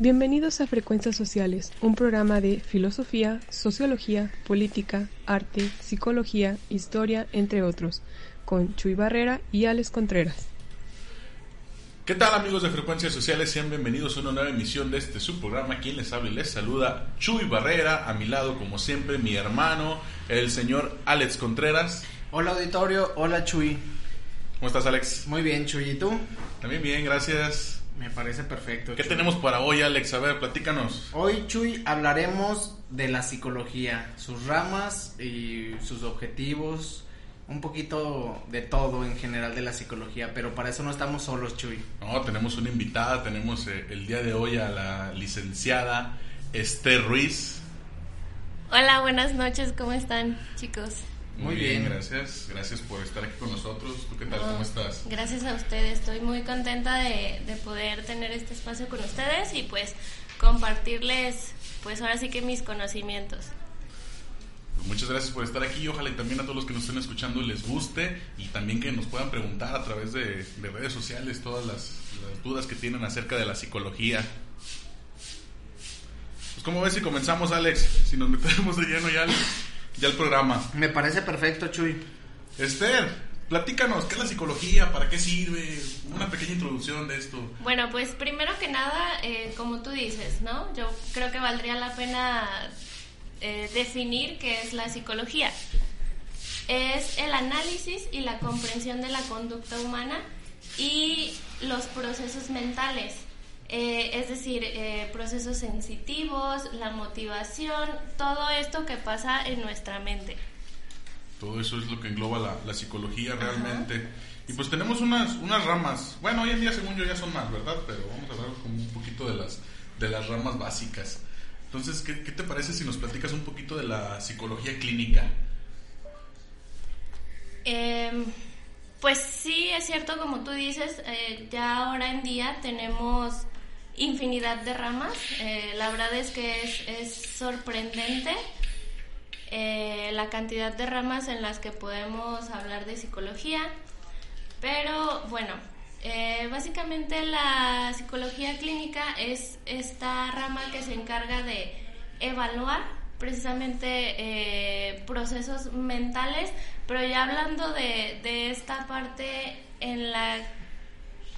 Bienvenidos a Frecuencias Sociales, un programa de filosofía, sociología, política, arte, psicología, historia, entre otros, con Chuy Barrera y Alex Contreras. ¿Qué tal amigos de Frecuencias Sociales? Sean bienvenidos a una nueva emisión de este subprograma. Quien les habla y les saluda, Chuy Barrera. A mi lado, como siempre, mi hermano, el señor Alex Contreras. Hola auditorio, hola Chuy. ¿Cómo estás, Alex? Muy bien, Chuy, ¿y tú? También bien, gracias. Me parece perfecto. ¿Qué Chuy. tenemos para hoy, Alex? A ver, platícanos. Hoy, Chuy, hablaremos de la psicología, sus ramas y sus objetivos, un poquito de todo en general de la psicología, pero para eso no estamos solos, Chuy. No, tenemos una invitada, tenemos eh, el día de hoy a la licenciada Esther Ruiz. Hola, buenas noches, ¿cómo están, chicos? Muy bien. gracias. Gracias por estar aquí con nosotros. ¿Tú qué tal? No, ¿Cómo estás? Gracias a ustedes, estoy muy contenta de, de poder tener este espacio con ustedes y pues compartirles, pues ahora sí que mis conocimientos. Pues muchas gracias por estar aquí y ojalá y también a todos los que nos estén escuchando les guste y también que nos puedan preguntar a través de, de redes sociales todas las, las dudas que tienen acerca de la psicología. Pues como ves si comenzamos Alex, si nos metemos de lleno ya ya al programa. Me parece perfecto, Chuy. Esther, platícanos, ¿qué es la psicología? ¿Para qué sirve? Una pequeña introducción de esto. Bueno, pues primero que nada, eh, como tú dices, ¿no? Yo creo que valdría la pena eh, definir qué es la psicología. Es el análisis y la comprensión de la conducta humana y los procesos mentales. Eh, es decir, eh, procesos sensitivos, la motivación, todo esto que pasa en nuestra mente. Todo eso es lo que engloba la, la psicología realmente. Y pues tenemos unas, unas ramas. Bueno, hoy en día según yo ya son más, ¿verdad? Pero vamos a hablar como un poquito de las, de las ramas básicas. Entonces, ¿qué, ¿qué te parece si nos platicas un poquito de la psicología clínica? Eh, pues sí, es cierto, como tú dices, eh, ya ahora en día tenemos infinidad de ramas. Eh, la verdad es que es, es sorprendente eh, la cantidad de ramas en las que podemos hablar de psicología. Pero bueno, eh, básicamente la psicología clínica es esta rama que se encarga de evaluar precisamente procesos mentales, pero ya hablando de, de esta parte en la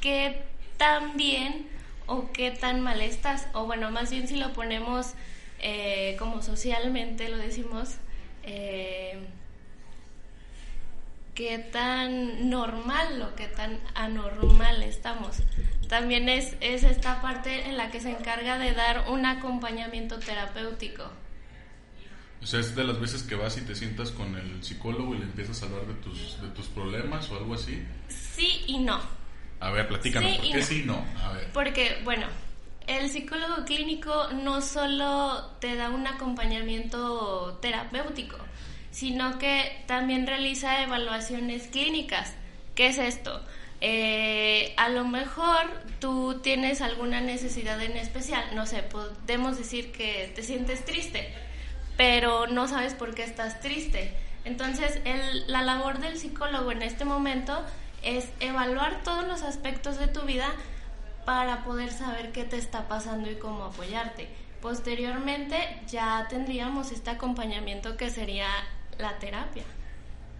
que tan bien o qué tan mal estás, o bueno, más bien si lo ponemos eh, como socialmente lo decimos, eh, qué tan normal o qué tan anormal estamos. También es, es esta parte en la que se encarga de dar un acompañamiento terapéutico. O sea, es de las veces que vas y te sientas con el psicólogo y le empiezas a hablar de tus, de tus problemas o algo así. Sí y no. A ver, platícanos, Sí ¿por qué no. sí no? A ver. Porque, bueno, el psicólogo clínico no solo te da un acompañamiento terapéutico, sino que también realiza evaluaciones clínicas. ¿Qué es esto? Eh, a lo mejor tú tienes alguna necesidad en especial, no sé, podemos decir que te sientes triste, pero no sabes por qué estás triste. Entonces, el- la labor del psicólogo en este momento es evaluar todos los aspectos de tu vida para poder saber qué te está pasando y cómo apoyarte. Posteriormente ya tendríamos este acompañamiento que sería la terapia.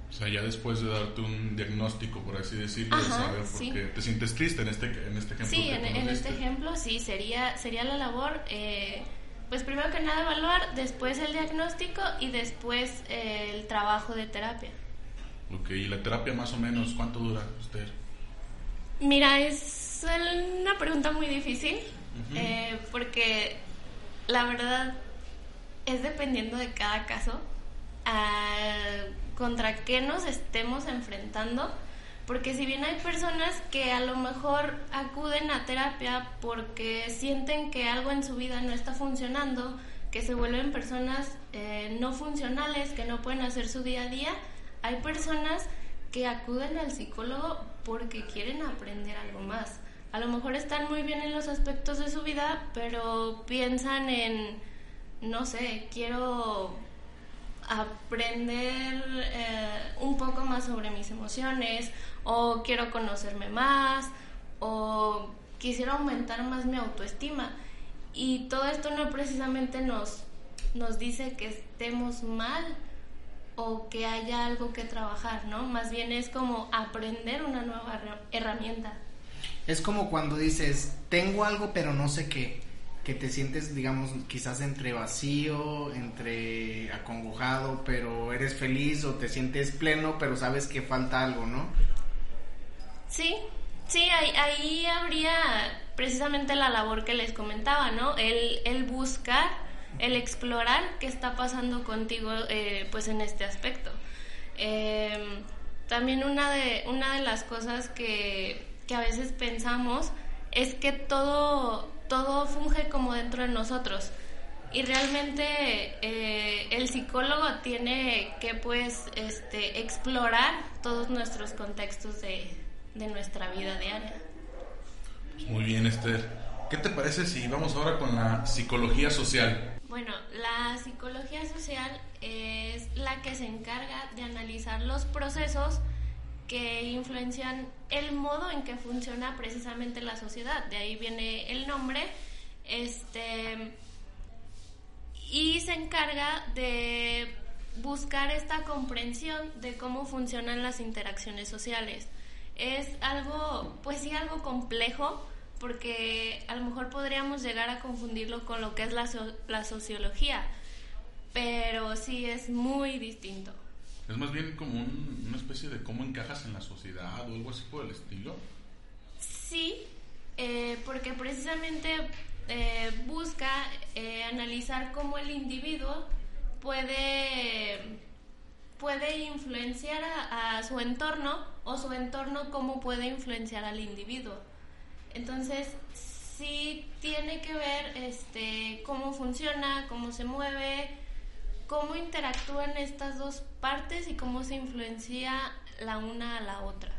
O sea, ya después de darte un diagnóstico, por así decirlo, de Ajá, saber por sí. qué te sientes triste en este, en este ejemplo. Sí, en, este ejemplo sí, sería, sería la labor, eh, pues primero que nada evaluar, después el diagnóstico y después eh, el trabajo de terapia. Ok, y la terapia más o menos, ¿cuánto dura usted? Mira, es una pregunta muy difícil eh, porque la verdad es dependiendo de cada caso a contra qué nos estemos enfrentando. Porque si bien hay personas que a lo mejor acuden a terapia porque sienten que algo en su vida no está funcionando, que se vuelven personas eh, no funcionales, que no pueden hacer su día a día, hay personas que acuden al psicólogo porque quieren aprender algo más. A lo mejor están muy bien en los aspectos de su vida, pero piensan en, no sé, quiero aprender eh, un poco más sobre mis emociones o quiero conocerme más o quisiera aumentar más mi autoestima Y todo esto no precisamente nos, nos dice que estemos mal o que haya algo que trabajar, ¿no? Más bien es como aprender una nueva herramienta. Es como cuando dices, tengo algo pero no sé qué, que te sientes, digamos, quizás entre vacío, entre acongojado, pero eres feliz o te sientes pleno, pero sabes que falta algo, ¿no? Sí, sí, ahí, ahí habría precisamente la labor que les comentaba, ¿no? El, el buscar, el explorar qué está pasando contigo, eh, pues en este aspecto. Em, también una de, una de las cosas que, que a veces pensamos es que todo, todo funge como dentro de nosotros. Y realmente eh, el psicólogo tiene que pues este, explorar todos nuestros contextos de, de nuestra vida diaria. Muy bien, Esther. ¿Qué te parece si vamos ahora con la psicología social? Bueno, la psicología social es la que se encarga de analizar los procesos que influencian el modo en que funciona precisamente la sociedad. De ahí viene el nombre. Este y se encarga de buscar esta comprensión de cómo funcionan las interacciones sociales. Es algo, pues sí, algo complejo, porque a lo mejor podríamos llegar a confundirlo con lo que es la, la sociología, pero sí es muy distinto. Es más bien como una especie de cómo encajas en la sociedad o algo así por el estilo. Sí, eh, porque precisamente eh, busca eh, analizar cómo el individuo puede, puede influenciar a, a, su entorno o su entorno cómo puede influenciar al individuo. Entonces, sí tiene que ver este, cómo funciona, cómo se mueve, cómo interactúan estas dos partes y cómo se influencia la una a la otra.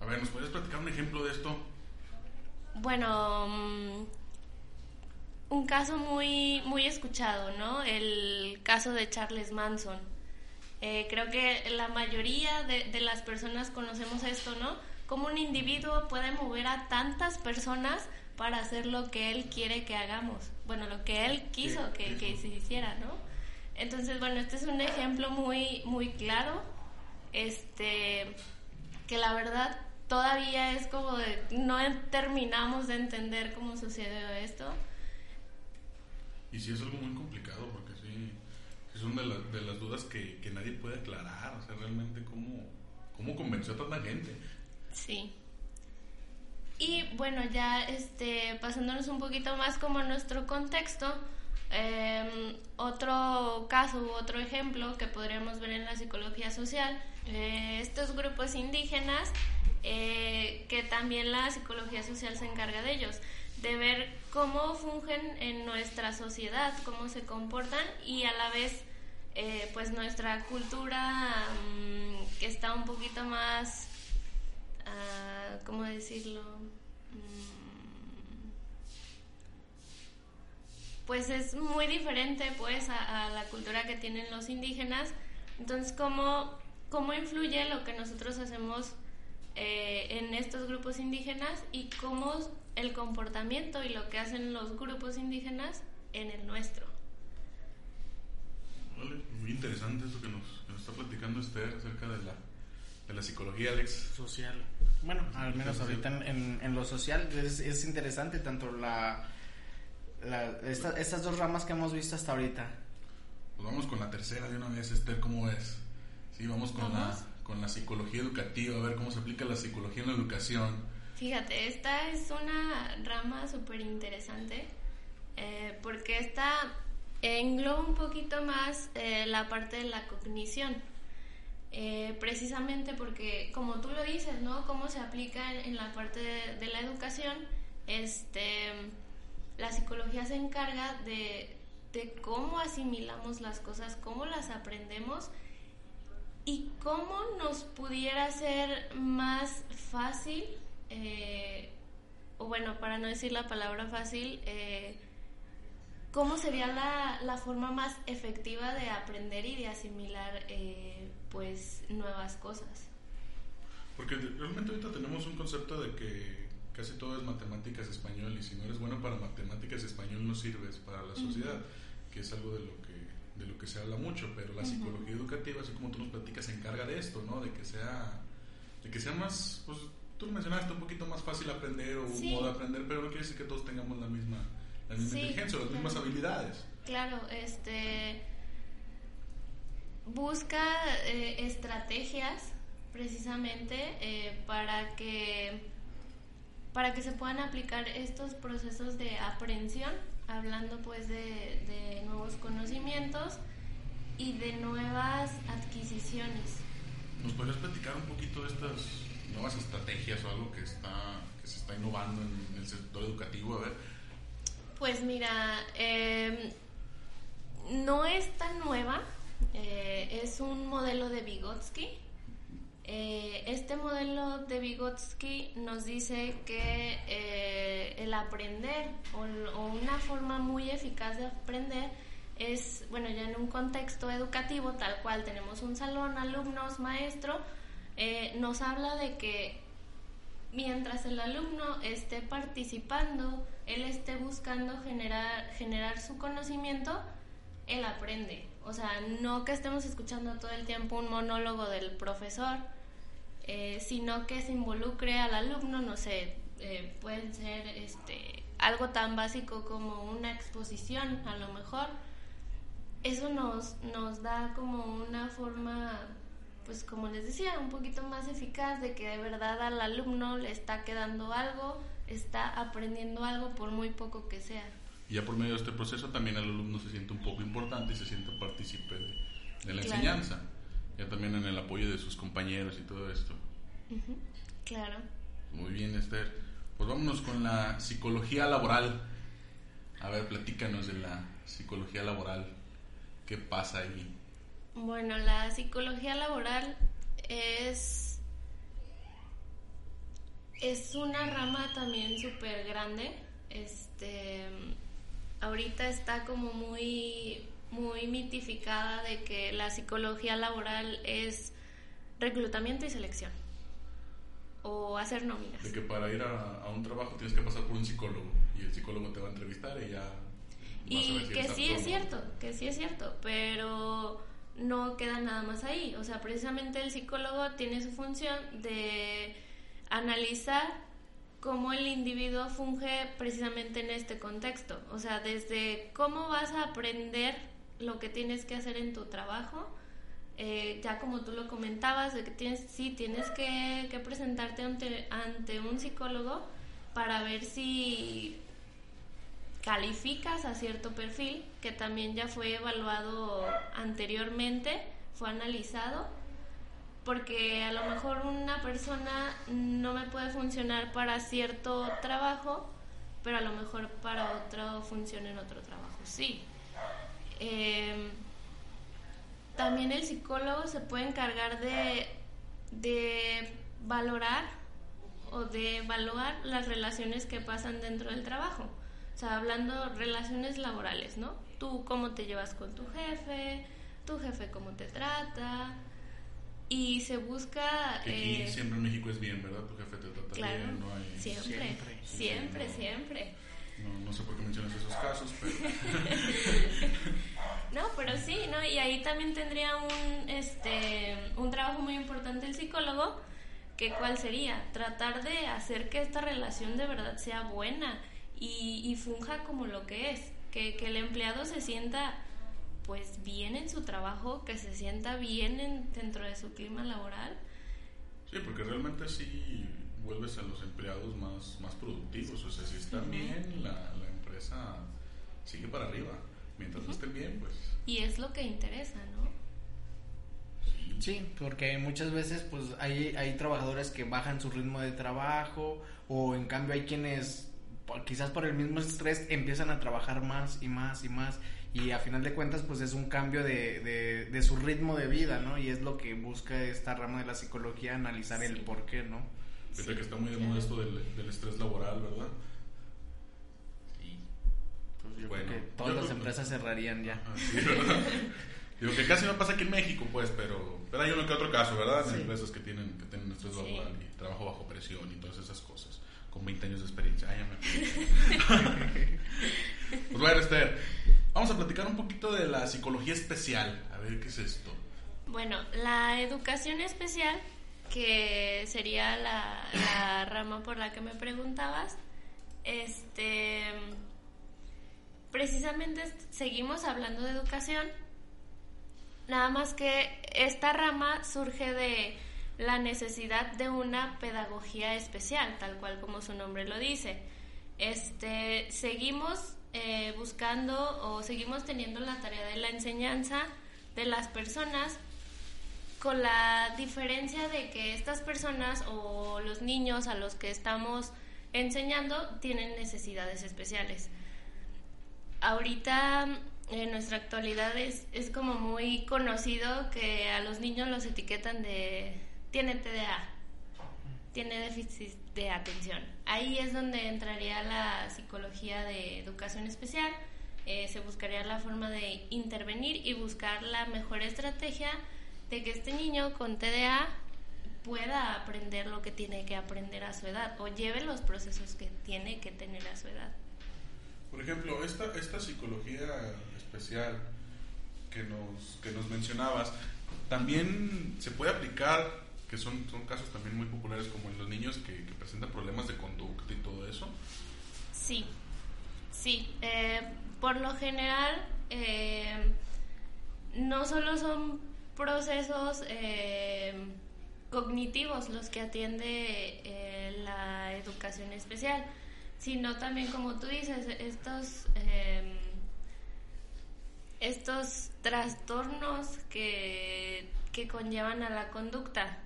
A ver, ¿nos puedes platicar un ejemplo de esto? Bueno, um, un caso muy, muy escuchado, ¿no? El caso de Charles Manson. Eh, creo que la mayoría de, de, las personas conocemos esto, ¿no? Cómo un individuo puede mover a tantas personas para hacer lo que él quiere que hagamos. Bueno, lo que él quiso que se hiciera, ¿no? Entonces, bueno, este es un ejemplo muy, muy claro, este, que la verdad todavía es como de, no terminamos de entender cómo sucedió esto. Y sí es algo muy complicado, porque sí, es una de, la, de las dudas que, que, nadie puede aclarar, o sea, realmente cómo, cómo convenció a tanta gente. Sí. Y bueno, ya este, pasándonos un poquito más como a nuestro contexto, eh, otro caso u otro ejemplo que podríamos ver en la psicología social, eh, estos grupos indígenas, eh, que también la psicología social se encarga de ellos, de ver cómo fungen en nuestra sociedad, cómo se comportan y a la vez eh, pues nuestra cultura um, que está un poquito más, uh, ¿cómo decirlo? pues es muy diferente pues a, a, la cultura que tienen los indígenas. Entonces, ¿cómo, cómo influye lo que nosotros hacemos eh, en estos grupos indígenas y cómo el comportamiento y lo que hacen los grupos indígenas en el nuestro? Vale, muy interesante eso que nos, que nos está platicando Esther acerca de la, de la psicología, Alex. Social. Bueno, al menos ahorita en, en, en lo social es, es interesante tanto la la, esta, estas dos ramas que hemos visto hasta ahorita. Pues vamos con la tercera de una vez, Esther, ¿cómo es? Sí, vamos con, ¿Vamos? La, con la psicología educativa, a ver cómo se aplica la psicología en la educación. Fíjate, esta es una rama súper interesante eh, porque esta engloba un poquito más eh, la parte de la cognición. Eh, precisamente porque, como tú lo dices, ¿no? Cómo se aplica en, la parte de, la educación, este la psicología se encarga de, de, cómo asimilamos las cosas, cómo las aprendemos y cómo nos pudiera ser más fácil, eh, o bueno, para no decir la palabra fácil, eh, cómo sería la, la, forma más efectiva de aprender y de asimilar pues nuevas cosas. Porque realmente ahorita tenemos un concepto de que casi todo es matemáticas español y si no eres bueno para matemáticas español no sirves para la sociedad, que es algo de lo que de lo que se habla mucho, pero la psicología educativa, así como tú nos platicas, se encarga de esto, ¿no? De que sea de que sea más, pues tú lo mencionaste, un poquito más fácil aprender o un modo de aprender, pero no quiere decir que todos tengamos la misma, la misma inteligencia o las mismas habilidades. Claro, este busca eh, estrategias precisamente eh, para que para que se puedan aplicar estos procesos de aprehensión, hablando pues de, de nuevos conocimientos y de nuevas adquisiciones. ¿Nos podrías platicar un poquito de estas nuevas estrategias o algo que está que se está innovando en el sector educativo? A ver. Pues mira, eh, no es tan nueva, eh, es un modelo de Vygotsky. Eh, este modelo de Vygotsky nos dice que eh, el aprender o, una forma muy eficaz de aprender es, bueno, ya en un contexto educativo tal cual tenemos un salón, alumnos, maestro, nos habla de que mientras el alumno esté participando, él esté buscando generar, generar su conocimiento, él aprende. O sea, no que estemos escuchando todo el tiempo un monólogo del profesor, eh, sino que se involucre al alumno, no sé, eh, pueden ser este, algo tan básico como una exposición, a lo mejor. Eso nos, nos da como una forma, pues como les decía, un poquito más eficaz de que de verdad al alumno le está quedando algo, está aprendiendo algo por muy poco que sea. Y ya por medio de este proceso también el alumno se siente un poco importante y se siente partícipe de, la enseñanza. Ya también en el apoyo de sus compañeros y todo esto. Claro. Muy bien, Esther. Pues vámonos con la psicología laboral. A ver, platícanos de la psicología laboral. ¿Qué pasa ahí? Bueno, la psicología laboral es es una rama también súper grande. Este ahorita está como muy, muy mitificada de que la psicología laboral es reclutamiento y selección o hacer nóminas. De que para ir a, un trabajo tienes que pasar por un psicólogo y el psicólogo te va a entrevistar y ya... Y que sí es cierto, que sí es cierto, pero no queda nada más ahí. O sea, precisamente el psicólogo tiene su función de analizar cómo el individuo funge precisamente en este contexto. O sea, desde cómo vas a aprender lo que tienes que hacer en tu trabajo, eh, ya como tú lo comentabas, de que tienes, sí tienes que, presentarte ante un psicólogo para ver si calificas a cierto perfil que también ya fue evaluado anteriormente, fue analizado porque a lo mejor una persona no me puede funcionar para cierto trabajo, pero a lo mejor para otro funciona en otro trabajo, sí. Em, también el psicólogo se puede encargar de, de valorar o de evaluar las relaciones que pasan dentro del trabajo. O sea, hablando relaciones laborales, ¿no? Tú cómo te llevas con tu jefe, tu jefe cómo te trata, y se busca... aquí eh, siempre en México es bien, ¿verdad? Tu jefe te trata bien, no hay... Siempre, siempre, siempre. No, no, sé por qué mencionas esos casos, pero... no, pero sí, ¿no? Y ahí también tendría un, este, un trabajo muy importante el psicólogo, que cuál sería? Tratar de hacer que esta relación de verdad sea buena y, y funja como lo que es, que, que el empleado se sienta pues bien en su trabajo, que se sienta bien dentro de su clima laboral. Sí, porque realmente sí vuelves a los empleados más, más productivos, o sea, si están bien, la, la, empresa sigue para arriba, mientras no estén bien, pues... Y es lo que interesa, ¿no? Sí, porque muchas veces pues hay, hay trabajadores que bajan su ritmo de trabajo o en cambio hay quienes quizás por el mismo estrés empiezan a trabajar más y más y más y a final de cuentas pues es un cambio de, de, su ritmo de vida, ¿no? Y es lo que busca esta rama de la psicología, analizar el por qué, ¿no? Fíjate que está muy de moda esto del, estrés laboral, ¿verdad? Sí. Pues yo creo que todas las empresas cerrarían ya. Digo que casi no pasa aquí en México, pues, pero, pero hay uno que otro caso, ¿verdad? De empresas que tienen, que tienen estrés laboral y trabajo bajo presión y todas esas cosas. con 20 años de experiencia. Ay, ya me pues bueno, Esther, vamos a platicar un poquito de la psicología especial. A ver qué es esto. Bueno, la educación especial, que sería la, la rama por la que me preguntabas, este precisamente seguimos hablando de educación, nada más que esta rama surge de la necesidad de una pedagogía especial, tal cual como su nombre lo dice. Este, seguimos eh, buscando o seguimos teniendo la tarea de la enseñanza de las personas con la diferencia de que estas personas o los niños a los que estamos enseñando tienen necesidades especiales. Ahorita en nuestra actualidad es, es como muy conocido que a los niños los etiquetan de tiene TDA, tiene déficit de atención. Ahí es donde entraría la psicología de educación especial. Eh, se buscaría la forma de intervenir y buscar la mejor estrategia de que este niño con TDA pueda aprender lo que tiene que aprender a su edad o lleve los procesos que tiene que tener a su edad. Por ejemplo, esta, esta psicología especial que nos, que nos mencionabas, también se puede aplicar, que son, son casos también muy populares como en los niños que, presentan problemas de conducta y todo eso. Sí, sí. Eh, por lo general, eh, no solo son procesos eh, cognitivos los que atiende la educación especial, sino también, como tú dices, estos, estos trastornos que, que conllevan a la conducta.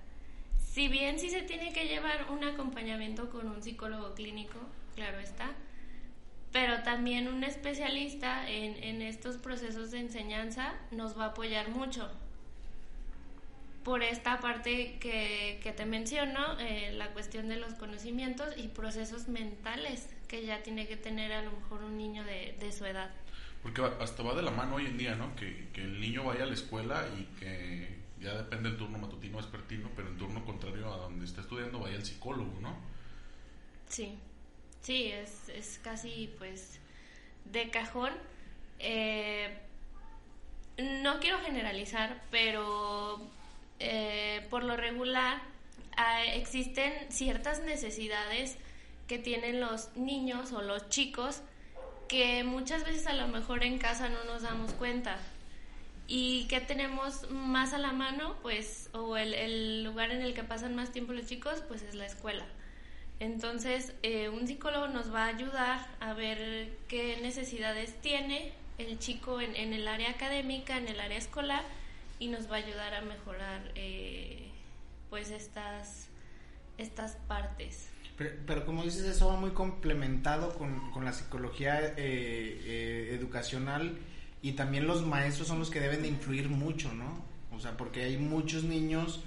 Si bien sí se tiene que llevar un acompañamiento con un psicólogo clínico, claro está, pero también un especialista en, estos procesos de enseñanza nos va a apoyar mucho por esta parte que, que te menciono, eh, la cuestión de los conocimientos y procesos mentales que ya tiene que tener a lo mejor un niño de, de su edad. Porque hasta va de la mano hoy en día, ¿no? Que, que, el niño vaya a la escuela y que ya depende del turno matutino o vespertino, pero en turno contrario a donde está estudiando vaya el psicólogo, ¿no? Sí, sí, es, es casi pues de cajón. Eh, no quiero generalizar, pero eh, por lo regular ah, existen ciertas necesidades que tienen los niños o los chicos que muchas veces a lo mejor en casa no nos damos cuenta. ¿Y que tenemos más a la mano? Pues, o el, lugar en el que pasan más tiempo los chicos, pues es la escuela. Entonces, eh, un psicólogo nos va a ayudar a ver qué necesidades tiene el chico en, en el área académica, en el área escolar, y nos va a ayudar a mejorar eh, pues estas, estas partes. Pero, como dices, eso va muy complementado con, con la psicología eh, eh, educacional y también los maestros son los que deben de influir mucho, ¿no? O sea, porque hay muchos niños,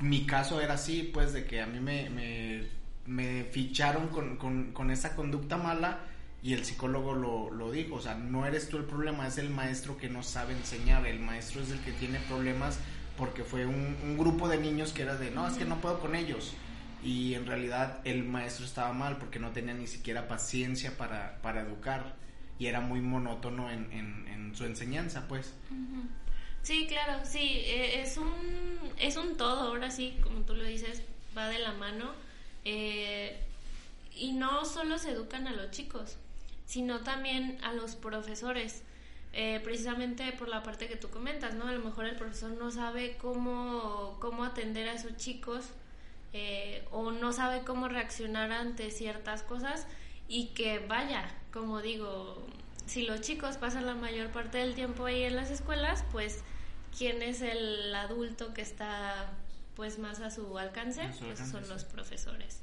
mi caso era así, pues de que a mí me, me, me ficharon con, con, con esa conducta mala y el psicólogo lo, lo, dijo, o sea, no eres tú el problema, es el maestro que no sabe enseñar, el maestro es el que tiene problemas porque fue un, un grupo de niños que era de, no, es que no puedo con ellos. Y en realidad el maestro estaba mal porque no tenía ni siquiera paciencia para, para educar y era muy monótono en, en, su enseñanza, pues. Sí, claro, sí, e, es un, es un todo, ahora sí, como tú lo dices, va de la mano. Eh, y no solo se educan a los chicos, sino también a los profesores. Eh, precisamente por la parte que tú comentas, ¿no? A lo mejor el profesor no sabe cómo, cómo atender a esos chicos eh, o no sabe cómo reaccionar ante ciertas cosas y que vaya, como digo, si los chicos pasan la mayor parte del tiempo ahí en las escuelas, pues quién es el adulto que está pues más a su alcance, pues son los profesores.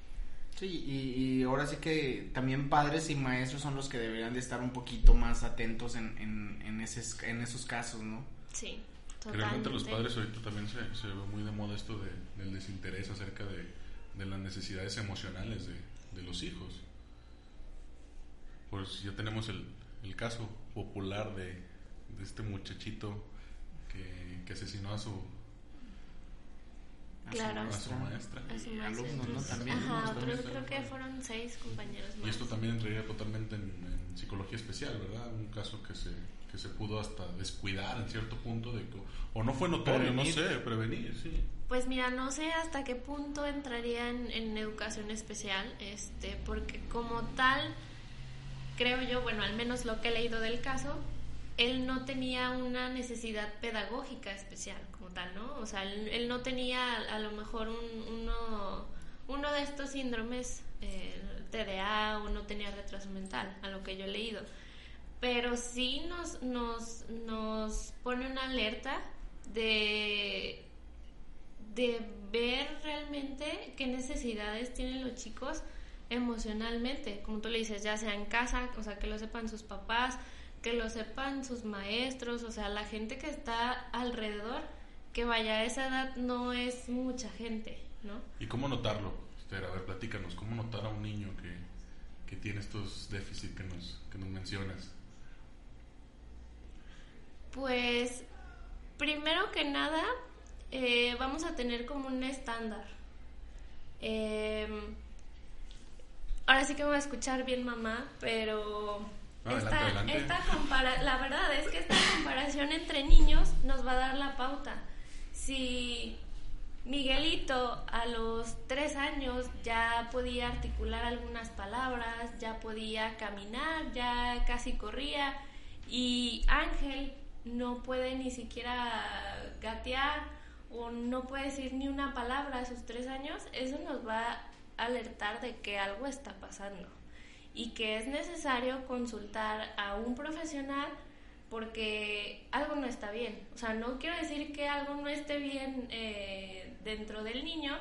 Sí, y, ahora sí que también padres y maestros son los que deberían de estar un poquito más atentos en, en, en, en esos casos, ¿no? Sí, totalmente. Realmente los padres ahorita también se, se ve muy de moda esto de, del desinterés acerca de, de las necesidades emocionales de, de, los hijos. Pues ya tenemos el, el caso popular de, de este muchachito que, que asesinó a su Claro. A su maestra. A su Y maestra, alumnos, ¿no? También, Ajá, otros también, creo que fueron seis compañeros más. Y esto también entraría totalmente en, en psicología especial, ¿verdad? Un caso que se, que se pudo hasta descuidar en cierto punto de que, o no fue notorio, no sé, prevenir, sí. Pues mira, no sé hasta qué punto entraría en, en educación especial, este, porque como tal, creo yo, bueno, al menos lo que he leído del caso, él no tenía una necesidad pedagógica especial como tal, ¿no? O sea, él, no tenía a lo mejor un- uno, uno de estos síndromes, eh, TDA, o no tenía retraso mental, a lo que yo he leído. Pero sí nos, nos, nos pone una alerta de de ver realmente qué necesidades tienen los chicos emocionalmente, como tú le dices, ya sea en casa, o sea, que lo sepan sus papás, que lo sepan sus maestros, o sea, la gente que está alrededor, que vaya a esa edad no es mucha gente, ¿no? ¿Y cómo notarlo? Esther, a ver, platícanos, ¿cómo notar a un niño que, que tiene estos déficits que nos, que nos mencionas? Pues, primero que nada, eh, vamos a tener como un estándar. Eh, ahora sí que me voy a escuchar bien, mamá, pero Adelante, esta, adelante. esta compara- la verdad es que esta comparación entre niños nos va a dar la pauta. Si Miguelito a los tres años ya podía articular algunas palabras, ya podía caminar, ya casi corría y Ángel no puede ni siquiera gatear o no puede decir ni una palabra a sus tres años, eso nos va a alertar de que algo está pasando y que es necesario consultar a un profesional porque algo no está bien. O sea, no quiero decir que algo no esté bien eh, dentro del niño,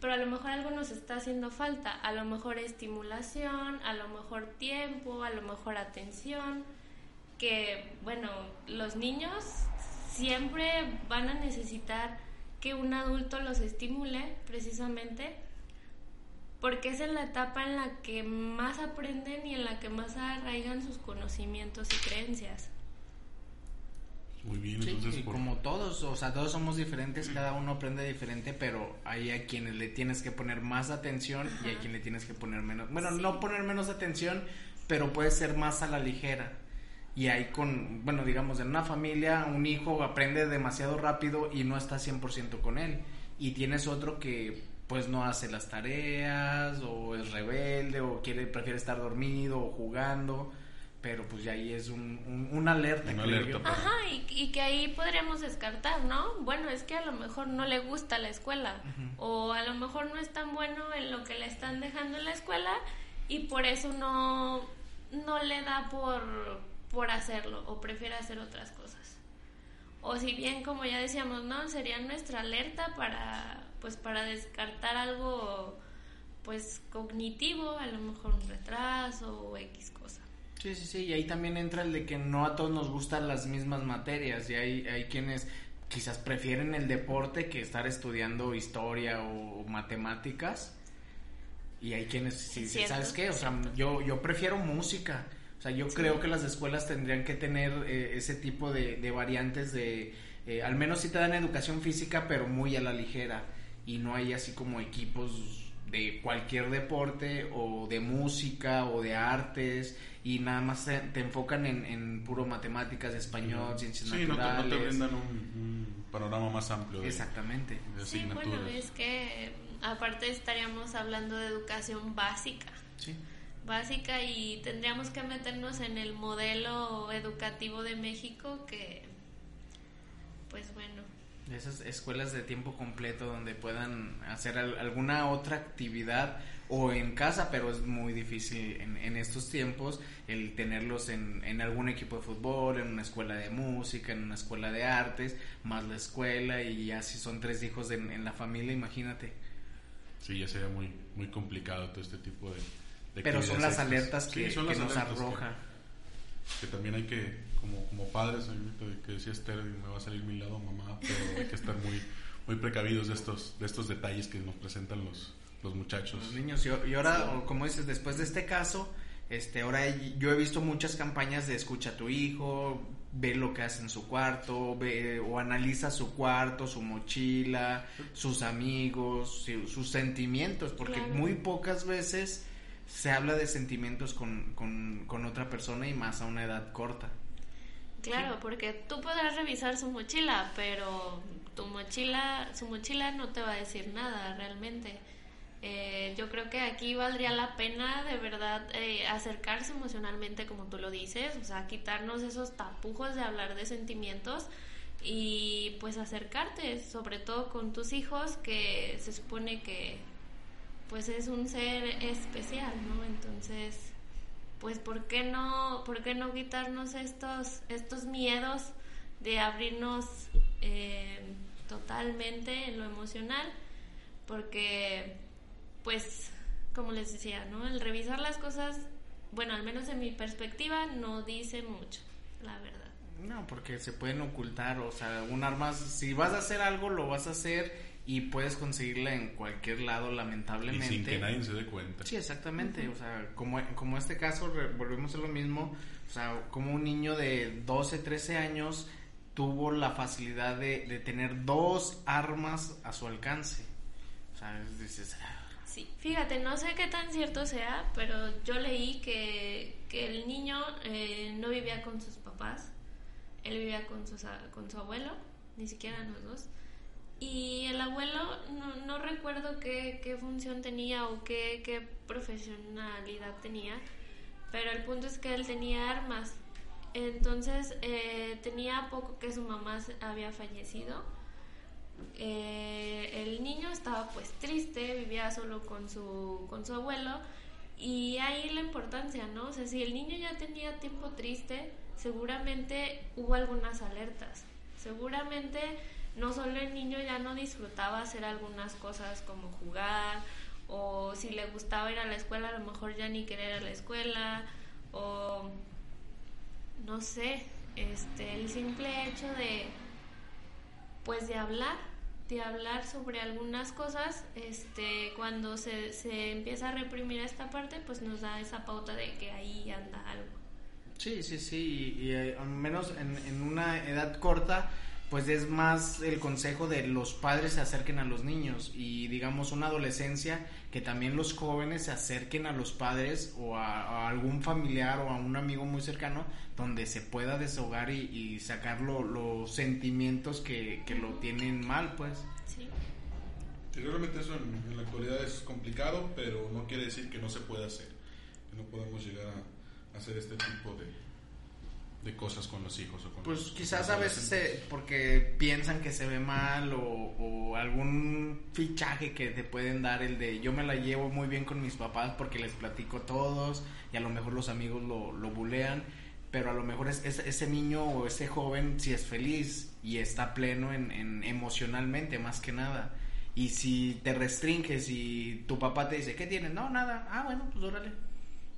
pero a lo mejor algo nos está haciendo falta. A lo mejor estimulación, a lo mejor tiempo, a lo mejor atención. Que, bueno, los niños siempre van a necesitar que un adulto los estimule, precisamente, porque es en la etapa en la que más aprenden y en la que más arraigan sus conocimientos y creencias. Muy bien, Sí, entonces y por- como todos, o sea, todos somos diferentes, cada uno aprende diferente, pero hay a quienes le tienes que poner más atención y a quien le tienes que poner menos. Bueno, Sí. no poner menos atención, pero puede ser más a la ligera. Y hay con, bueno, digamos, en una familia, un hijo aprende demasiado rápido y no está 100% con él. Y tienes otro que, pues, no hace las tareas, o es rebelde, o quiere, prefiere estar dormido, o jugando. Pero pues ya ahí es un, un- una alerta. Una creo alerta Ajá, y, y que ahí podríamos descartar, ¿no? Bueno, es que a lo mejor no le gusta la escuela o a lo mejor no es tan bueno en lo que le están dejando en la escuela y por eso no, no le da por, por hacerlo o prefiere hacer otras cosas. O si bien, como ya decíamos, ¿no? Sería nuestra alerta para, pues, para descartar algo, pues, cognitivo, a lo mejor un retraso o X cosa. Sí, sí, sí, y ahí también entra el de que no a todos nos gustan las mismas materias y hay, hay quienes quizás prefieren el deporte que estar estudiando historia o matemáticas y hay quienes Es sí, cierto, ¿sabes qué? O sea, yo, yo prefiero música. O sea, yo Sí. creo que las escuelas tendrían que tener eh, ese tipo de, de variantes de, eh, al menos sí te dan educación física, pero muy a la ligera. Y no hay así como equipos de cualquier deporte o de música o de artes y nada más te, te enfocan en, en puro matemáticas, español, ciencias Sí, no te, no naturales. te brindan un, un panorama más amplio de, Exactamente. de Sí, bueno, es que aparte estaríamos hablando de educación básica, Sí. básica y tendríamos que meternos en el modelo educativo de México que, pues bueno, De esas escuelas de tiempo completo donde puedan hacer al- alguna otra actividad o en casa, pero es muy difícil en, en estos tiempos el tenerlos en, en algún equipo de fútbol, en una escuela de música, en una escuela de artes, más la escuela y ya si son tres hijos en, en la familia, imagínate. Sí, ya sería muy, muy complicado todo este tipo de, de Pero son las alertas Sí, que, son que las nos que- arroja. que también hay que, como, como padres, ahorita que decía Esther, me va a salir mi lado mamá, pero hay que estar muy, muy precavidos de estos, de estos detalles que nos presentan los, los muchachos. Los niños, y, y ahora, o como dices, después de este caso, Este, ahora yo he visto muchas campañas de escucha a tu hijo, ve lo que hace en su cuarto, ve o analiza su cuarto, su mochila, sus amigos, sus sentimientos, porque muy pocas veces se habla de sentimientos con, con, otra persona y más a una edad corta. Claro, porque tú podrás revisar su mochila, pero tu mochila, su mochila no te va a decir nada realmente. Eh, yo creo que aquí valdría la pena de verdad eh, acercarse emocionalmente, como tú lo dices, o sea, quitarnos esos tapujos de hablar de sentimientos y pues acercarte, sobre todo con tus hijos, que se supone que pues es un ser especial, ¿no? Entonces, pues ¿por qué no, por qué no quitarnos estos, estos miedos de abrirnos eh, totalmente en lo emocional? Porque pues, como les decía, ¿no? El revisar las cosas, bueno, al menos en mi perspectiva, no dice mucho, la verdad. No, porque se pueden ocultar, o sea, un arma, si vas a hacer algo, lo vas a hacer y puedes conseguirla en cualquier lado, lamentablemente. Y sin que nadie se dé cuenta. Sí, exactamente, o sea, como, como este caso, volvemos a lo mismo, o sea, como un niño de 12, 13 años tuvo la facilidad de, de tener dos armas a su alcance. O sea, dices, ah, Sí, fíjate, no sé qué tan cierto sea, pero yo leí que, que el niño eh, no vivía con sus papás, él vivía con, sus, con su abuelo, ni siquiera los dos. Y el abuelo, no, no recuerdo qué, función tenía o qué, qué profesionalidad tenía, pero el punto es que él tenía armas. Entonces eh, tenía poco que su mamá había fallecido eh, el niño estaba pues triste, vivía solo con su, con su abuelo y ahí la importancia, ¿no? O sea, si el niño ya tenía tiempo triste, seguramente hubo algunas alertas, seguramente no solo el niño ya no disfrutaba hacer algunas cosas como jugar o si le gustaba ir a la escuela a lo mejor ya ni querer ir a la escuela o no sé, este el simple hecho de pues de hablar, de hablar sobre algunas cosas, este, cuando se, se empieza a reprimir esta parte, pues nos da esa pauta de que ahí anda algo. Sí, sí, sí, y, eh, al menos en, en una edad corta, pues es más el consejo de los padres se acerquen a los niños y digamos una adolescencia que también los jóvenes se acerquen a los padres o a, algún familiar o a un amigo muy cercano donde se pueda desahogar y, sacar los sentimientos que, lo tienen mal pues. Sí. Realmente eso en, la actualidad es complicado pero no quiere decir que no se pueda hacer que no podemos llegar a hacer este tipo de de cosas con los hijos o con pues quizás a veces porque piensan que se ve mal o, algún fichaje que te pueden dar el de yo me la llevo muy bien con mis papás porque les platico todos y a lo mejor los amigos lo, lo bulean pero a lo mejor es, ese niño o ese joven si es feliz y está pleno en, en emocionalmente más que nada. Y si te restringes y tu papá te dice ¿qué tienes? no nada. Ah bueno pues órale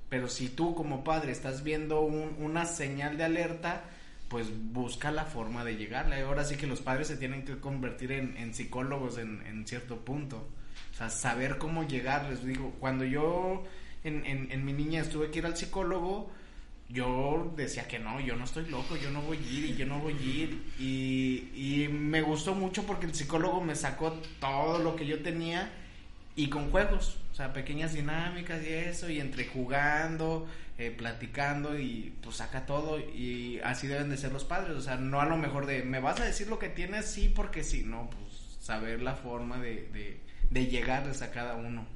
pero si tú como padre estás viendo una señal de alerta, pues busca la forma de llegarle. Ahora sí que los padres se tienen que convertir en, psicólogos en, cierto punto. O sea, saber cómo llegar. Les digo, cuando yo en, mi niña estuve que ir al psicólogo, yo decía que no, yo no estoy loco, yo no voy a ir y yo no voy a ir. Y, me gustó mucho porque el psicólogo me sacó todo lo que yo tenía y con juegos, sea, pequeñas dinámicas y eso, y entre jugando, eh, platicando y pues saca todo y así deben de ser los padres, o sea, no a lo mejor de, me vas a decir lo que tienes, sí, porque sí, no, pues saber la forma de, de, de llegarles a cada uno.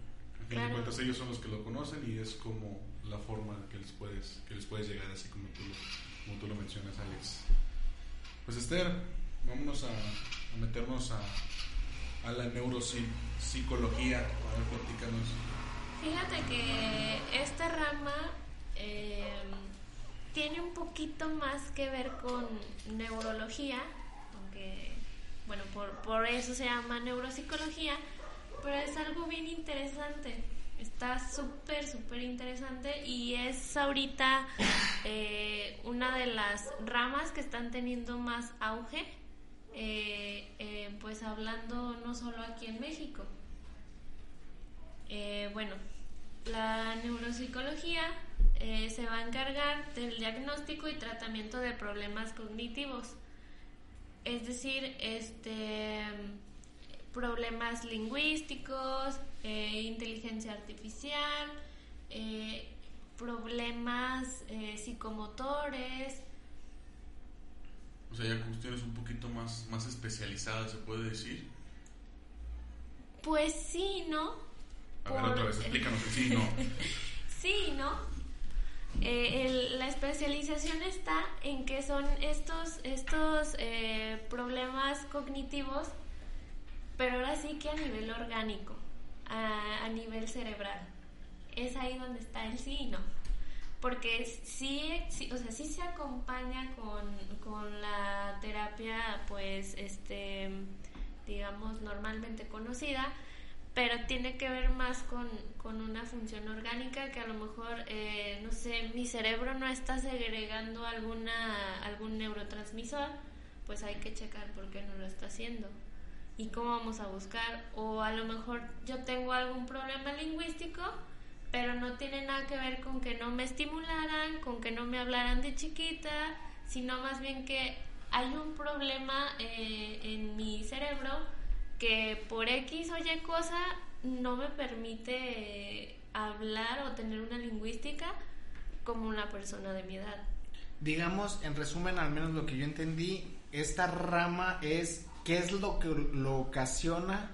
A fin de cuentas ellos son los que lo conocen y es como la forma que les puedes, que les puedes llegar, así como tú, como tú lo mencionas, Alex. Pues Esther, vámonos a, a meternos a, a la neuropsicología? A ver, Fíjate que esta rama eh, tiene un poquito más que ver con neurología, aunque, bueno, por, por eso se llama neuropsicología, pero es algo bien interesante. Está súper, súper interesante y es ahorita eh, una de las ramas que están teniendo más auge eh, eh, pues hablando no solo aquí en México. Eh, bueno, la neuropsicología eh, se va a encargar del diagnóstico y tratamiento de problemas cognitivos. Es decir, este problemas lingüísticos, eh, inteligencia artificial, problemas psicomotores. O sea, ya cuestiones un poquito más, más especializadas, se puede decir. Pues sí, ¿no? A ver, otra vez, explícanos el sí, ¿no? sí, ¿no? Eh, la especialización está en que son estos, estos eh, problemas cognitivos, pero ahora sí que a nivel orgánico, a, nivel cerebral. Es ahí donde está el sí y no. Porque sí, o sea, sí se acompaña con, con la terapia, pues, este, digamos, normalmente conocida, pero tiene que ver más con, con una función orgánica que a lo mejor, eh, no sé, mi cerebro no está segregando alguna, algún neurotransmisor, pues hay que checar por qué no lo está haciendo y cómo vamos a buscar. O a lo mejor yo tengo algún problema lingüístico, pero no tiene nada que ver con que no me estimularan, con que no me hablaran de chiquita, sino más bien que hay un problema eh, en mi cerebro que por X o Y cosa no me permite hablar o tener una lingüística como una persona de mi edad. Digamos, en resumen, al menos lo que yo entendí, esta rama es qué es lo que lo ocasiona,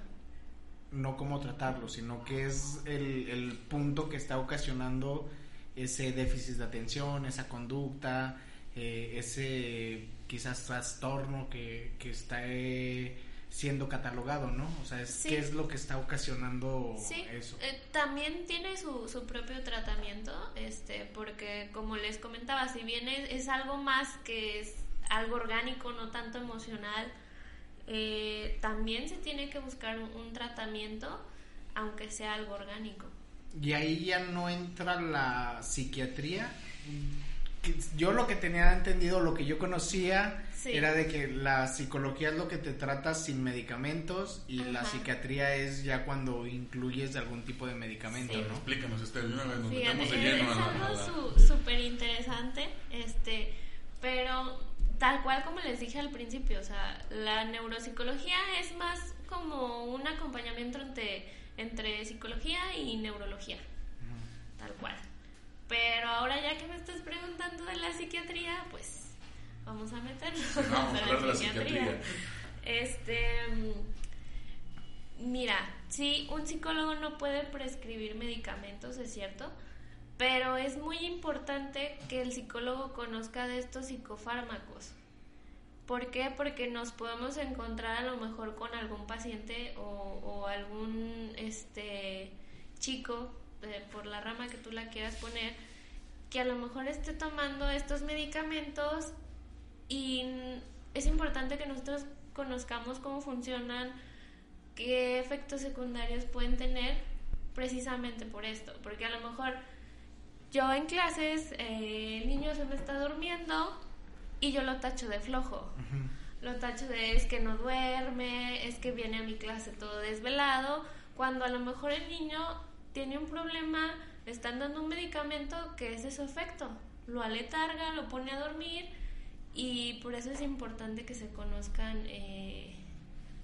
no cómo tratarlo, sino qué es el, el punto que está ocasionando ese déficit de atención, esa conducta, eh, ese quizás trastorno que, que está... Eh, siendo catalogado, ¿no? O sea, es, ¿qué es lo que está ocasionando sí. eso? Eh, también tiene su, su, propio tratamiento, este, porque como les comentaba, si bien es, algo más que es algo orgánico, no tanto emocional, eh, también se tiene que buscar un, tratamiento, aunque sea algo orgánico. Y ahí ya no entra la psiquiatría. Yo lo que tenía entendido, lo que yo conocía, era de que la psicología es lo que te trata sin medicamentos y la psiquiatría es ya cuando incluyes algún tipo de medicamento, ¿no? Explícanos, este, una vez nos metemos de lleno. Es algo súper interesante, este, pero tal cual como les dije al principio, o sea, la neuropsicología es más como un acompañamiento entre, entre psicología y neurología, tal cual. Pero ahora ya que me estás preguntando de la psiquiatría, pues vamos a meternos a la psiquiatría. Este, mira, sí, un psicólogo no puede prescribir medicamentos, es cierto, pero es muy importante que el psicólogo conozca de estos psicofármacos. ¿Por qué? Porque nos podemos encontrar a lo mejor con algún paciente o, algún este chico, eh, por la rama que tú la quieras poner, que a lo mejor esté tomando estos medicamentos y es importante que nosotros conozcamos cómo funcionan, qué efectos secundarios pueden tener precisamente por esto, porque a lo mejor yo en clases eh, el niño se me está durmiendo y yo lo tacho de flojo. Lo tacho de es que no duerme, es que viene a mi clase todo desvelado, cuando a lo mejor el niño tiene un problema, le están dando un medicamento que es de su efecto. Lo aletarga, lo pone a dormir y por eso es importante que se conozcan eh,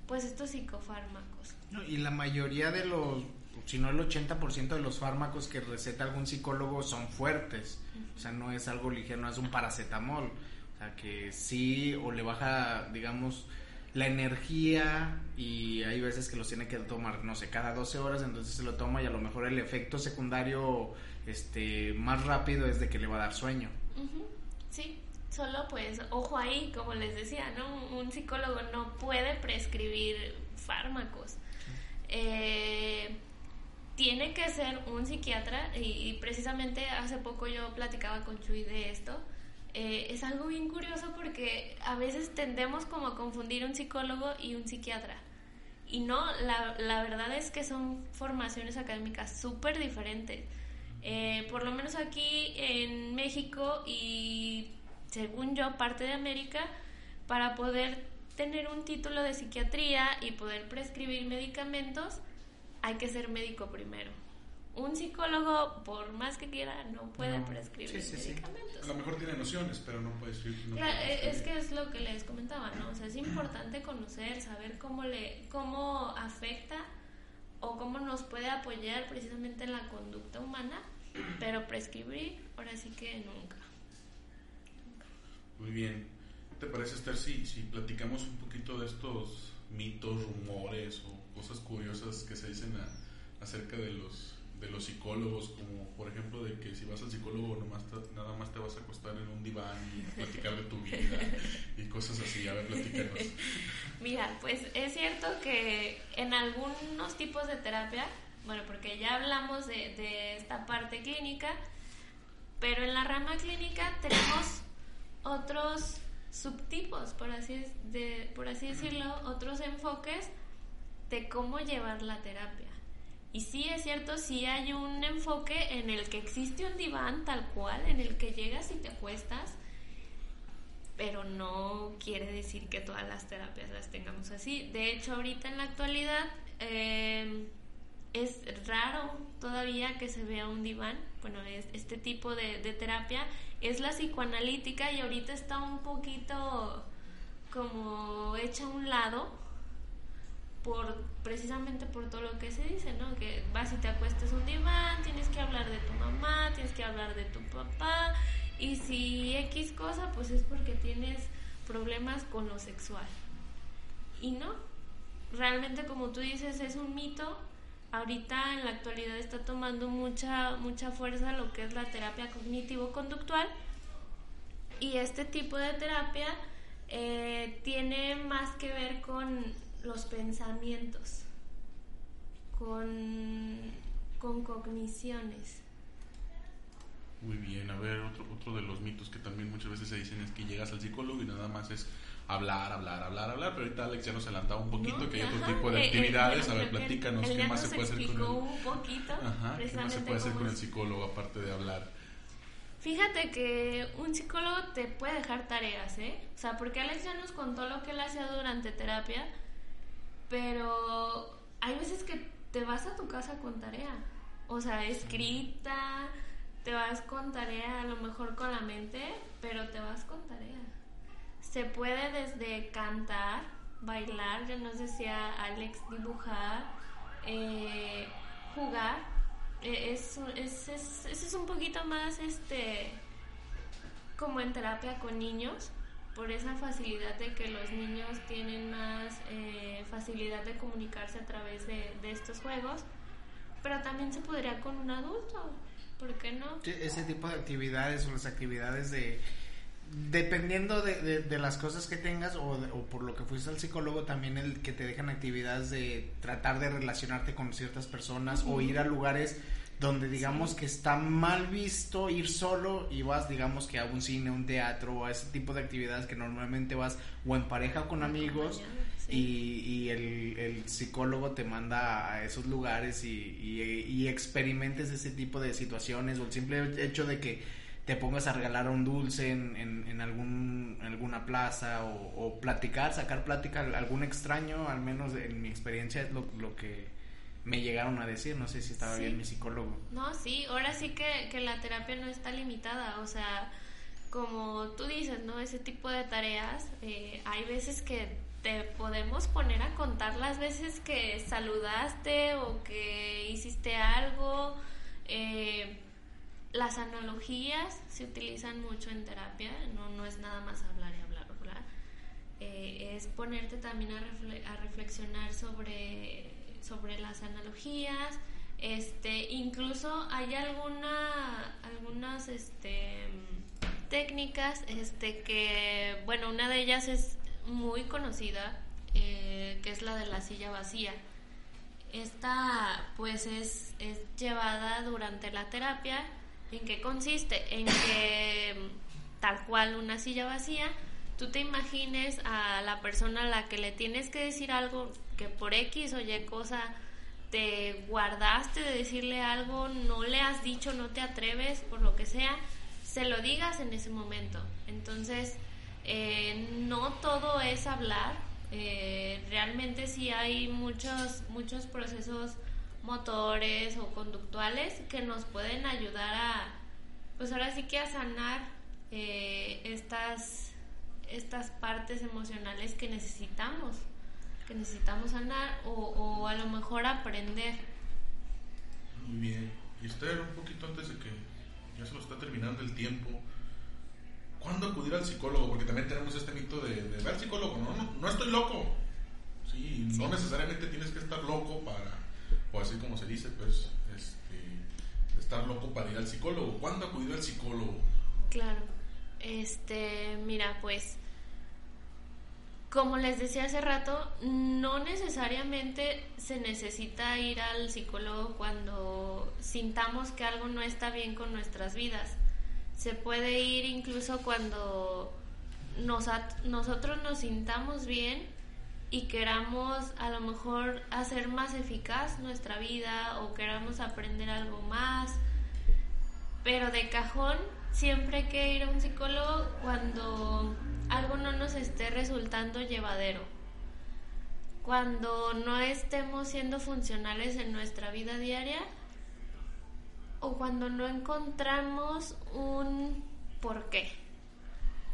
pues estos psicofármacos. y la mayoría de los, si no el 80% de los fármacos que receta algún psicólogo son fuertes, o sea, no es algo ligero, no es un paracetamol, o sea, que sí o le baja, digamos, la energía y hay veces que los tiene que tomar, no sé, cada 12 horas, entonces se lo toma y a lo mejor el efecto secundario este más rápido es de que le va a dar sueño. Sí, Solo pues, ojo ahí, como les decía, ¿no? Un psicólogo no puede prescribir fármacos. Eh, tiene que ser un psiquiatra y, precisamente hace poco yo platicaba con Chuy de esto. Eh, es algo bien curioso porque a veces tendemos como a confundir un psicólogo y un psiquiatra. Y no, la, la verdad es que son formaciones académicas súper diferentes. Eh, por lo menos aquí en México y según yo, parte de América, para poder tener un título de psiquiatría y poder prescribir medicamentos, hay que ser médico primero. un psicólogo, por más que quiera, no puede prescribir sí, sí, medicamentos. A lo mejor tiene nociones, pero no puede escribir. no Claro, puede e- es que es lo que les comentaba, ¿no? O sea, es importante conocer, saber cómo le, cómo afecta o cómo nos puede apoyar precisamente en la conducta humana, pero prescribir, ahora sí que nunca. Muy bien. ¿Te parece, Esther, si, si platicamos un poquito de estos mitos, rumores o cosas curiosas que se dicen a- acerca de los, de los psicólogos? Como, por ejemplo, de que si vas al psicólogo nomás te- nada más te vas a acostar en un diván y platicar de tu vida y cosas así. A ver, platícanos. Mira, pues es cierto que en algunos tipos de terapia, bueno, porque ya hablamos de, de esta parte clínica, pero en la rama clínica tenemos otros subtipos, por así, de, por así decirlo, otros enfoques de cómo llevar la terapia. Y sí es cierto, sí hay un enfoque en el que existe un diván tal cual, en el que llegas y te acuestas, pero no quiere decir que todas las terapias las tengamos así. De hecho, ahorita en la actualidad eh, es raro todavía que se vea un diván. Bueno, es, este tipo de, de terapia es la psicoanalítica y ahorita está un poquito como hecha a un lado por precisamente por todo lo que se dice, ¿no? Que vas y te acuestas un diván, tienes que hablar de tu mamá, tienes que hablar de tu papá y si X cosa, pues es porque tienes problemas con lo sexual. Y no, realmente como tú dices es un mito. Ahorita en la actualidad está tomando mucha mucha fuerza lo que es la terapia cognitivo-conductual y este tipo de terapia eh, tiene más que ver con los pensamientos, con, con cogniciones. Muy bien, a ver, otro, otro de los mitos que también muchas veces se dicen es que llegas al psicólogo y nada más es hablar, hablar, hablar, hablar, pero ahorita Alex ya nos adelantaba un poquito ¿no? que hay otro tipo de Eh, eh, actividades. a ver, platícanos, ¿qué más se puede hacer con el... un poquito, Ajá, ¿qué más se puede hacer con el psicólogo aparte de hablar? Fíjate que un psicólogo te puede dejar tareas, ¿eh? O sea, porque Alex ya nos contó lo que él hacía durante terapia, pero hay veces que te vas a tu casa con tarea, o sea, escrita, te vas con tarea, a lo mejor con la mente, pero te vas con tarea. Se puede desde cantar, bailar, ya nos decía Alex, dibujar, eh, jugar. Eh, Es, es, es, ese es un poquito más este como en terapia con niños, por esa facilidad de que los niños tienen más eh, facilidad de comunicarse a través de, de estos juegos, pero también se podría con un adulto, ¿por qué no? Sí, ese tipo de actividades o las actividades de dependiendo de, de- de las cosas que tengas o por lo que fuiste al psicólogo también el que te dejan actividades de tratar de relacionarte con ciertas personas o ir a lugares donde digamos que está mal visto ir solo y vas digamos que a un cine, un teatro o a ese tipo de actividades que normalmente vas o en pareja o con amigos sí. y, y el, el psicólogo te manda a esos lugares y, y, y experimentes ese tipo de situaciones o el simple hecho de que te pongas a regalar un dulce en, en, en algún, en alguna plaza o, o platicar, sacar plática a algún extraño, al menos en mi experiencia es lo, lo que me llegaron a decir, no sé si estaba Sí. bien mi psicólogo. No, sí, ahora sí que, que la terapia no está limitada, o sea, como tú dices, ¿no? Ese tipo de tareas, eh, hay veces que te podemos poner a contar las veces que saludaste o que hiciste algo. eh, las analogías se utilizan mucho en terapia, no, no es nada más hablar y hablar, hablar. Eh, es ponerte también a, refle- a reflexionar sobre, sobre las analogías. Este, incluso hay alguna, algunas este, técnicas este, que, bueno, una de ellas es muy conocida, eh, que es la de la silla vacía. Esta pues es, es llevada durante la terapia. ¿En qué consiste? En que tal cual una silla vacía, tú te imagines a la persona a la que le tienes que decir algo que por X o Y cosa te guardaste de decirle algo, no le has dicho, no te atreves, por lo que sea, se lo digas en ese momento. Entonces, eh, no todo es hablar, eh, realmente sí hay muchos, muchos procesos motores o conductuales que nos pueden ayudar a, pues ahora sí que a sanar eh, estas, estas partes emocionales que necesitamos, que necesitamos sanar o, o a lo mejor aprender. Muy bien. Y usted un poquito antes de que ya se lo está terminando el tiempo, ¿cuándo acudir al psicólogo? Porque también tenemos este mito de, de ver al psicólogo, no, no, no estoy loco. Sí, no necesariamente tienes que estar loco para, o así como se dice, pues, este, estar loco para ir al psicólogo. ¿Cuándo acudir al psicólogo? Claro. Este, mira, pues, como les decía hace rato, no necesariamente se necesita ir al psicólogo cuando sintamos que algo no está bien con nuestras vidas. Se puede ir incluso cuando nos, nosotros nos sintamos bien y queramos a lo mejor hacer más eficaz nuestra vida o queramos aprender algo más. Pero de cajón siempre hay que ir a un psicólogo cuando algo no nos esté resultando llevadero. Cuando no estemos siendo funcionales en nuestra vida diaria o cuando no encontramos un porqué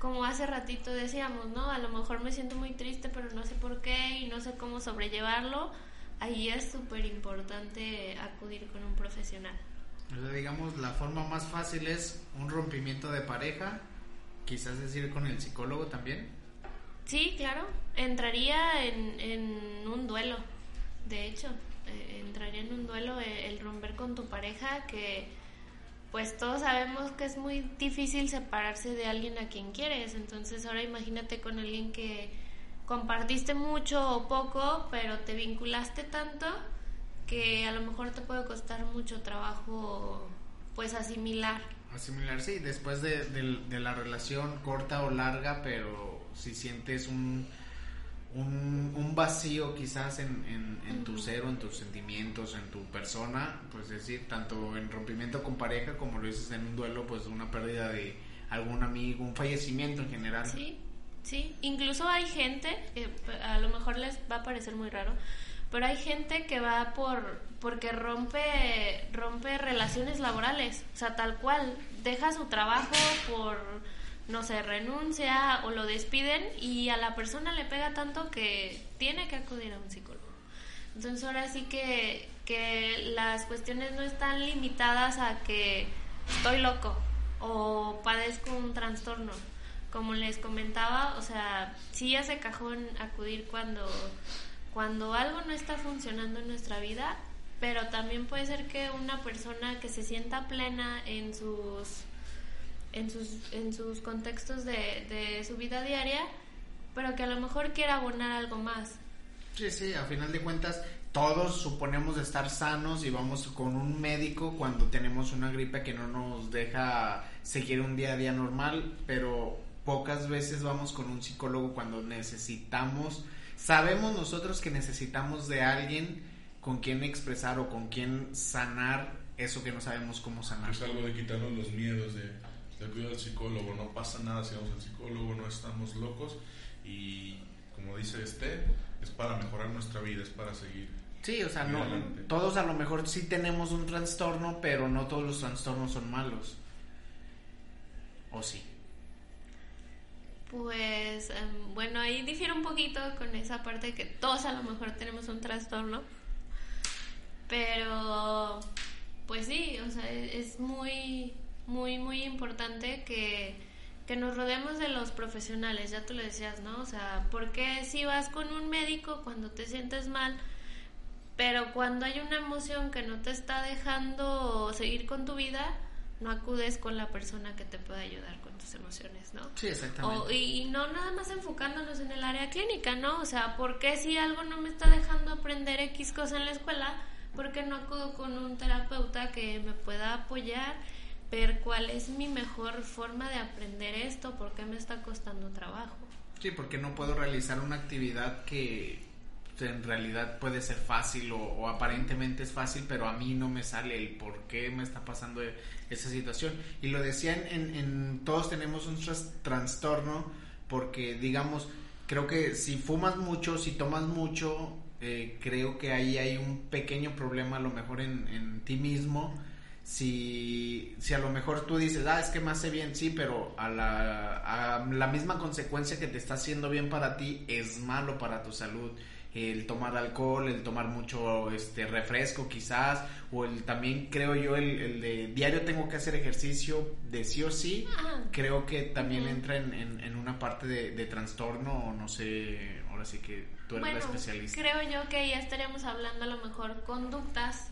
como hace ratito decíamos, ¿no? A lo mejor me siento muy triste, pero no sé por qué y no sé cómo sobrellevarlo. Ahí es súper importante acudir con un profesional. Digamos, la forma más fácil es un rompimiento de pareja, quizás decir con el psicólogo también. Sí, claro, entraría en, en un duelo, de hecho, eh, entraría en un duelo eh, el romper con tu pareja que pues todos sabemos que es muy difícil separarse de alguien a quien quieres. Entonces ahora imagínate con alguien que compartiste mucho o poco, pero te vinculaste tanto que a lo mejor te puede costar mucho trabajo pues asimilar. Asimilar, sí, después de, de la relación corta o larga, pero si sientes un un, un vacío quizás en, en, tu ser o en tus sentimientos, en tu persona, pues decir, tanto en rompimiento con pareja como lo dices en un duelo, pues una pérdida de algún amigo, un fallecimiento en general. Sí, sí, incluso hay gente, que a lo mejor les va a parecer muy raro, pero hay gente que va por porque rompe rompe relaciones laborales, o sea, tal cual, deja su trabajo por no se renuncia o lo despiden y a la persona le pega tanto que tiene que acudir a un psicólogo. Entonces ahora sí que, que las cuestiones no están limitadas a que estoy loco o padezco un trastorno. Como les comentaba, o sea, sí hace cajón acudir cuando, cuando algo no está funcionando en nuestra vida, pero también puede ser que una persona que se sienta plena en sus en sus, en sus contextos de, de su vida diaria, pero que a lo mejor quiera abonar algo más. Sí, sí, a final de cuentas todos suponemos estar sanos y vamos con un médico cuando tenemos una gripe que no nos deja seguir un día a día normal, pero pocas veces vamos con un psicólogo cuando necesitamos, sabemos nosotros que necesitamos de alguien con quien expresar o con quien sanar eso que no sabemos cómo sanar. Es algo de quitarnos los miedos de de acudir al psicólogo, no pasa nada si vamos al psicólogo, no estamos locos y como dice este, es para mejorar nuestra vida, es para seguir. Sí, o sea, no, todos a lo mejor sí tenemos un trastorno, pero no todos los trastornos son malos. ¿O sí? Pues em, bueno, ahí difiere un poquito con esa parte de que todos a lo mejor tenemos un trastorno. Pero, pues sí, o sea, es muy muy, muy importante que, que nos rodeemos de los profesionales, ya tú lo decías, ¿no? O sea, porque si vas con un médico cuando te sientes mal, pero cuando hay una emoción que no te está dejando seguir con tu vida, no acudes con la persona que te pueda ayudar emociones, ¿no? Sí, exactamente. y, y, no nada más enfocándonos en el área clínica, ¿no? O sea, ¿por qué si algo no me está dejando aprender X cosa en la escuela, por qué no acudo con un terapeuta que me pueda apoyar ver cuál es mi mejor forma de aprender esto, por qué me está costando trabajo. Sí, porque no puedo realizar una actividad que en realidad puede ser fácil o, aparentemente es fácil, pero a mí no me sale el por qué me está pasando esa situación. Y lo decían, en, en todos tenemos un trastorno porque, digamos, creo que si fumas mucho, si tomas mucho, eh, creo que ahí hay un pequeño problema a lo mejor en, en ti mismo. Si, si a lo mejor tú dices, ah, es que me hace bien, sí, pero a la, a la misma consecuencia que te está haciendo bien para ti es malo para tu salud el tomar alcohol, el tomar mucho este refresco quizás, o el también creo yo el, de diario tengo que hacer ejercicio de sí o sí, creo que también entra en, en, una parte de, trastorno, no sé, ahora sí que tú eres la especialista. Creo yo que ya estaríamos hablando a lo mejor conductas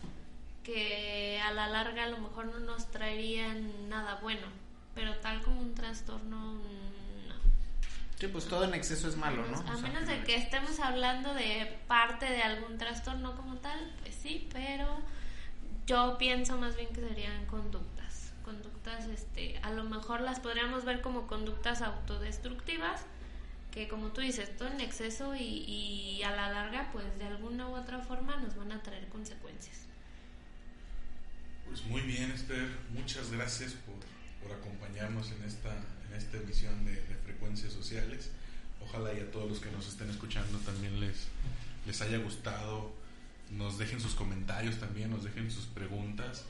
que a la larga a lo mejor no nos traerían nada bueno, pero tal como un trastorno Sí, pues todo en exceso es malo, ¿no? A menos de que estemos hablando de parte de algún trastorno como tal, pues sí, pero yo pienso más bien que serían conductas. Conductas, este, a lo mejor las podríamos ver como conductas autodestructivas, que como tú dices, todo en exceso y, y a la larga, pues de alguna u otra forma nos van a traer consecuencias. Pues muy bien, Esther, muchas gracias por, por acompañarnos en esta en esta emisión de, Frecuencias Sociales. Ojalá y a todos los que nos estén escuchando también les, les haya gustado. Nos dejen sus comentarios también, nos dejen sus preguntas.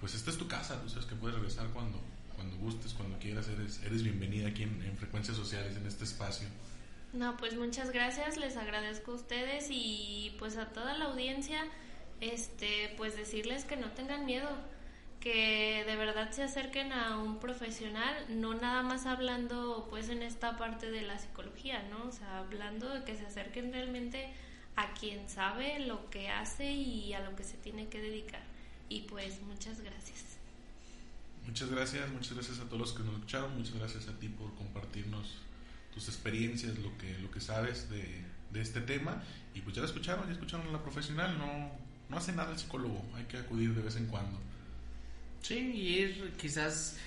Pues esta es tu casa, tú sabes que puedes regresar cuando, cuando gustes, cuando quieras. Eres, eres bienvenida aquí en, Frecuencias Sociales, en este espacio. No, pues muchas gracias, les agradezco a ustedes y pues a toda la audiencia, este, pues decirles que no tengan miedo que de verdad se acerquen a un profesional, no nada más hablando pues en esta parte de la psicología, ¿no? O sea, hablando de que se acerquen realmente a quien sabe lo que hace y a lo que se tiene que dedicar. Y pues muchas gracias. Muchas gracias, muchas gracias a todos los que nos escucharon, muchas gracias a ti por compartirnos tus experiencias, lo que, lo que sabes de, de este tema. Y pues ya lo escucharon, ya escucharon a la profesional, no, no hace nada el psicólogo, hay que acudir de vez en cuando. Sí, ir quizás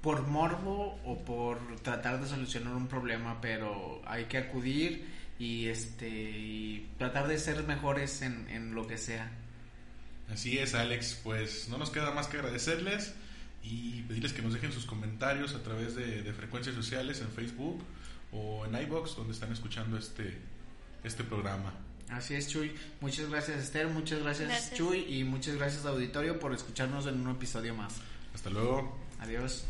por morbo o por tratar de solucionar un problema, pero hay que acudir y este y tratar de ser mejores en, en lo que sea. Así es, Alex. Pues no nos queda más que agradecerles y pedirles que nos dejen sus comentarios a través de, de frecuencias sociales en Facebook o en iBox donde están escuchando este, este programa. Así es, Chuy. Muchas gracias, Esther. Muchas gracias, Chuy. Y muchas gracias, auditorio, por escucharnos en un episodio más. Hasta luego. Adiós.